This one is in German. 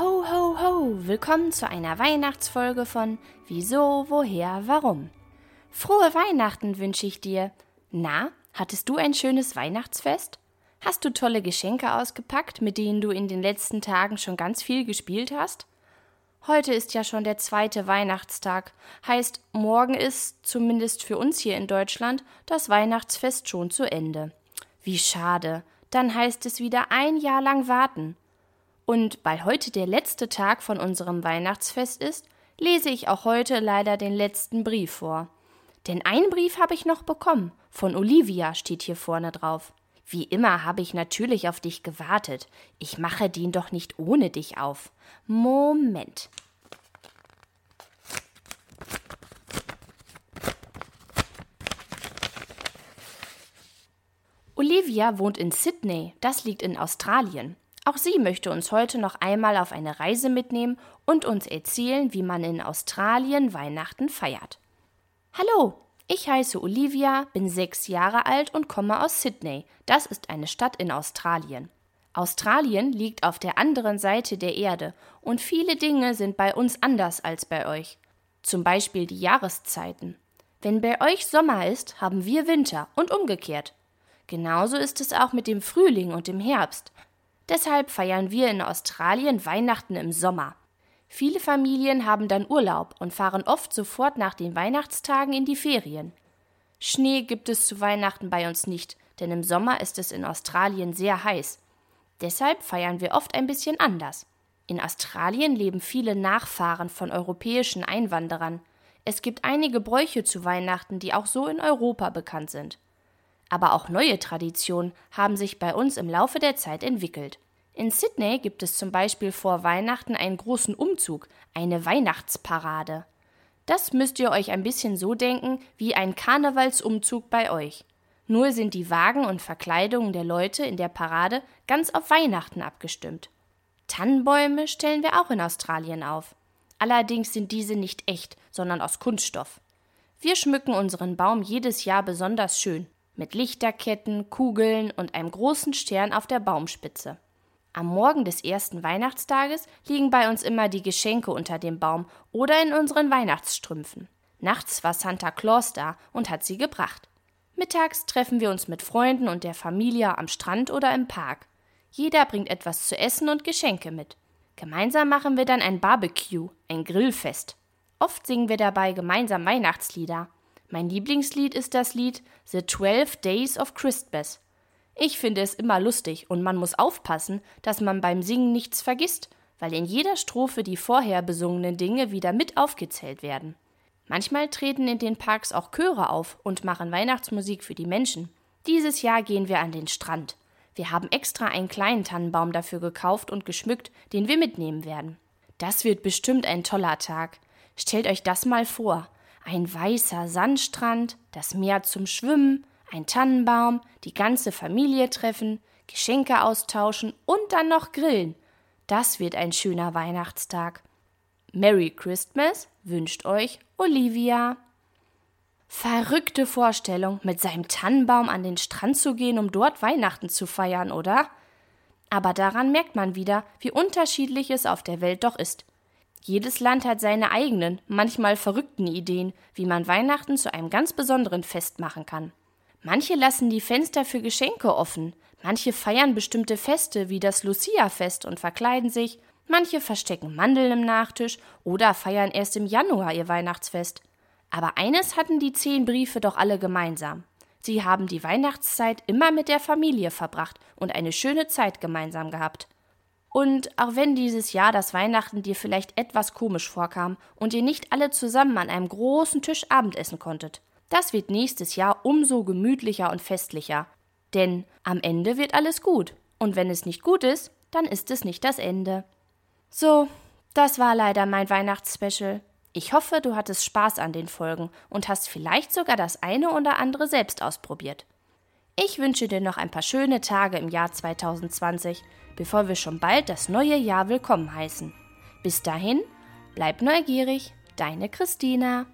Ho, ho, ho! Willkommen zu einer Weihnachtsfolge von Wieso, Woher, Warum. Frohe Weihnachten wünsche ich dir. Na, hattest du ein schönes Weihnachtsfest? Hast du tolle Geschenke ausgepackt, mit denen du in den letzten Tagen schon ganz viel gespielt hast? Heute ist ja schon der zweite Weihnachtstag, heißt, morgen ist, zumindest für uns hier in Deutschland, das Weihnachtsfest schon zu Ende. Wie schade, dann heißt es wieder ein Jahr lang warten. Und weil heute der letzte Tag von unserem Weihnachtsfest ist, lese ich auch heute leider den letzten Brief vor. Denn einen Brief habe ich noch bekommen. Von Olivia steht hier vorne drauf. Wie immer habe ich natürlich auf dich gewartet. Ich mache den doch nicht ohne dich auf. Moment. Olivia wohnt in Sydney, das liegt in Australien. Auch sie möchte uns heute noch einmal auf eine Reise mitnehmen und uns erzählen, wie man in Australien Weihnachten feiert. Hallo, ich heiße Olivia, bin sechs Jahre alt und komme aus Sydney. Das ist eine Stadt in Australien. Australien liegt auf der anderen Seite der Erde und viele Dinge sind bei uns anders als bei euch. Zum Beispiel die Jahreszeiten. Wenn bei euch Sommer ist, haben wir Winter und umgekehrt. Genauso ist es auch mit dem Frühling und dem Herbst. Deshalb feiern wir in Australien Weihnachten im Sommer. Viele Familien haben dann Urlaub und fahren oft sofort nach den Weihnachtstagen in die Ferien. Schnee gibt es zu Weihnachten bei uns nicht, denn im Sommer ist es in Australien sehr heiß. Deshalb feiern wir oft ein bisschen anders. In Australien leben viele Nachfahren von europäischen Einwanderern. Es gibt einige Bräuche zu Weihnachten, die auch so in Europa bekannt sind. Aber auch neue Traditionen haben sich bei uns im Laufe der Zeit entwickelt. In Sydney gibt es zum Beispiel vor Weihnachten einen großen Umzug, eine Weihnachtsparade. Das müsst ihr euch ein bisschen so denken wie ein Karnevalsumzug bei euch. Nur sind die Wagen und Verkleidungen der Leute in der Parade ganz auf Weihnachten abgestimmt. Tannenbäume stellen wir auch in Australien auf. Allerdings sind diese nicht echt, sondern aus Kunststoff. Wir schmücken unseren Baum jedes Jahr besonders schön, mit Lichterketten, Kugeln und einem großen Stern auf der Baumspitze. Am Morgen des ersten Weihnachtstages liegen bei uns immer die Geschenke unter dem Baum oder in unseren Weihnachtsstrümpfen. Nachts war Santa Claus da und hat sie gebracht. Mittags treffen wir uns mit Freunden und der Familie am Strand oder im Park. Jeder bringt etwas zu essen und Geschenke mit. Gemeinsam machen wir dann ein Barbecue, ein Grillfest. Oft singen wir dabei gemeinsam Weihnachtslieder. Mein Lieblingslied ist das Lied The Twelve Days of Christmas ich finde es immer lustig und man muss aufpassen, dass man beim Singen nichts vergisst, weil in jeder Strophe die vorher besungenen Dinge wieder mit aufgezählt werden. Manchmal treten in den Parks auch Chöre auf und machen Weihnachtsmusik für die Menschen. Dieses Jahr gehen wir an den Strand. Wir haben extra einen kleinen Tannenbaum dafür gekauft und geschmückt, den wir mitnehmen werden. Das wird bestimmt ein toller Tag. Stellt euch das mal vor. Ein weißer Sandstrand, das Meer zum Schwimmen, ein Tannenbaum, die ganze Familie treffen, Geschenke austauschen und dann noch grillen. Das wird ein schöner Weihnachtstag. Merry Christmas wünscht euch Olivia. Verrückte Vorstellung, mit seinem Tannenbaum an den Strand zu gehen, um dort Weihnachten zu feiern, oder? Aber daran merkt man wieder, wie unterschiedlich es auf der Welt doch ist. Jedes Land hat seine eigenen, manchmal verrückten Ideen, wie man Weihnachten zu einem ganz besonderen Fest machen kann. Manche lassen die Fenster für Geschenke offen, manche feiern bestimmte Feste wie das Lucia-Fest und verkleiden sich, manche verstecken Mandeln im Nachtisch oder feiern erst im Januar ihr Weihnachtsfest. Aber eines hatten die zehn Briefe doch alle gemeinsam. Sie haben die Weihnachtszeit immer mit der Familie verbracht und eine schöne Zeit gemeinsam gehabt. Und auch wenn dieses Jahr das Weihnachten dir vielleicht etwas komisch vorkam und ihr nicht alle zusammen an einem großen Tisch Abendessen konntet, das wird nächstes Jahr umso gemütlicher und festlicher. Denn am Ende wird alles gut. Und wenn es nicht gut ist, dann ist es nicht das Ende. So, das war leider mein Weihnachtsspecial. Ich hoffe, du hattest Spaß an den Folgen und hast vielleicht sogar das eine oder andere selbst ausprobiert. Ich wünsche dir noch ein paar schöne Tage im Jahr 2020, bevor wir schon bald das neue Jahr willkommen heißen. Bis dahin, bleib neugierig, deine Christina.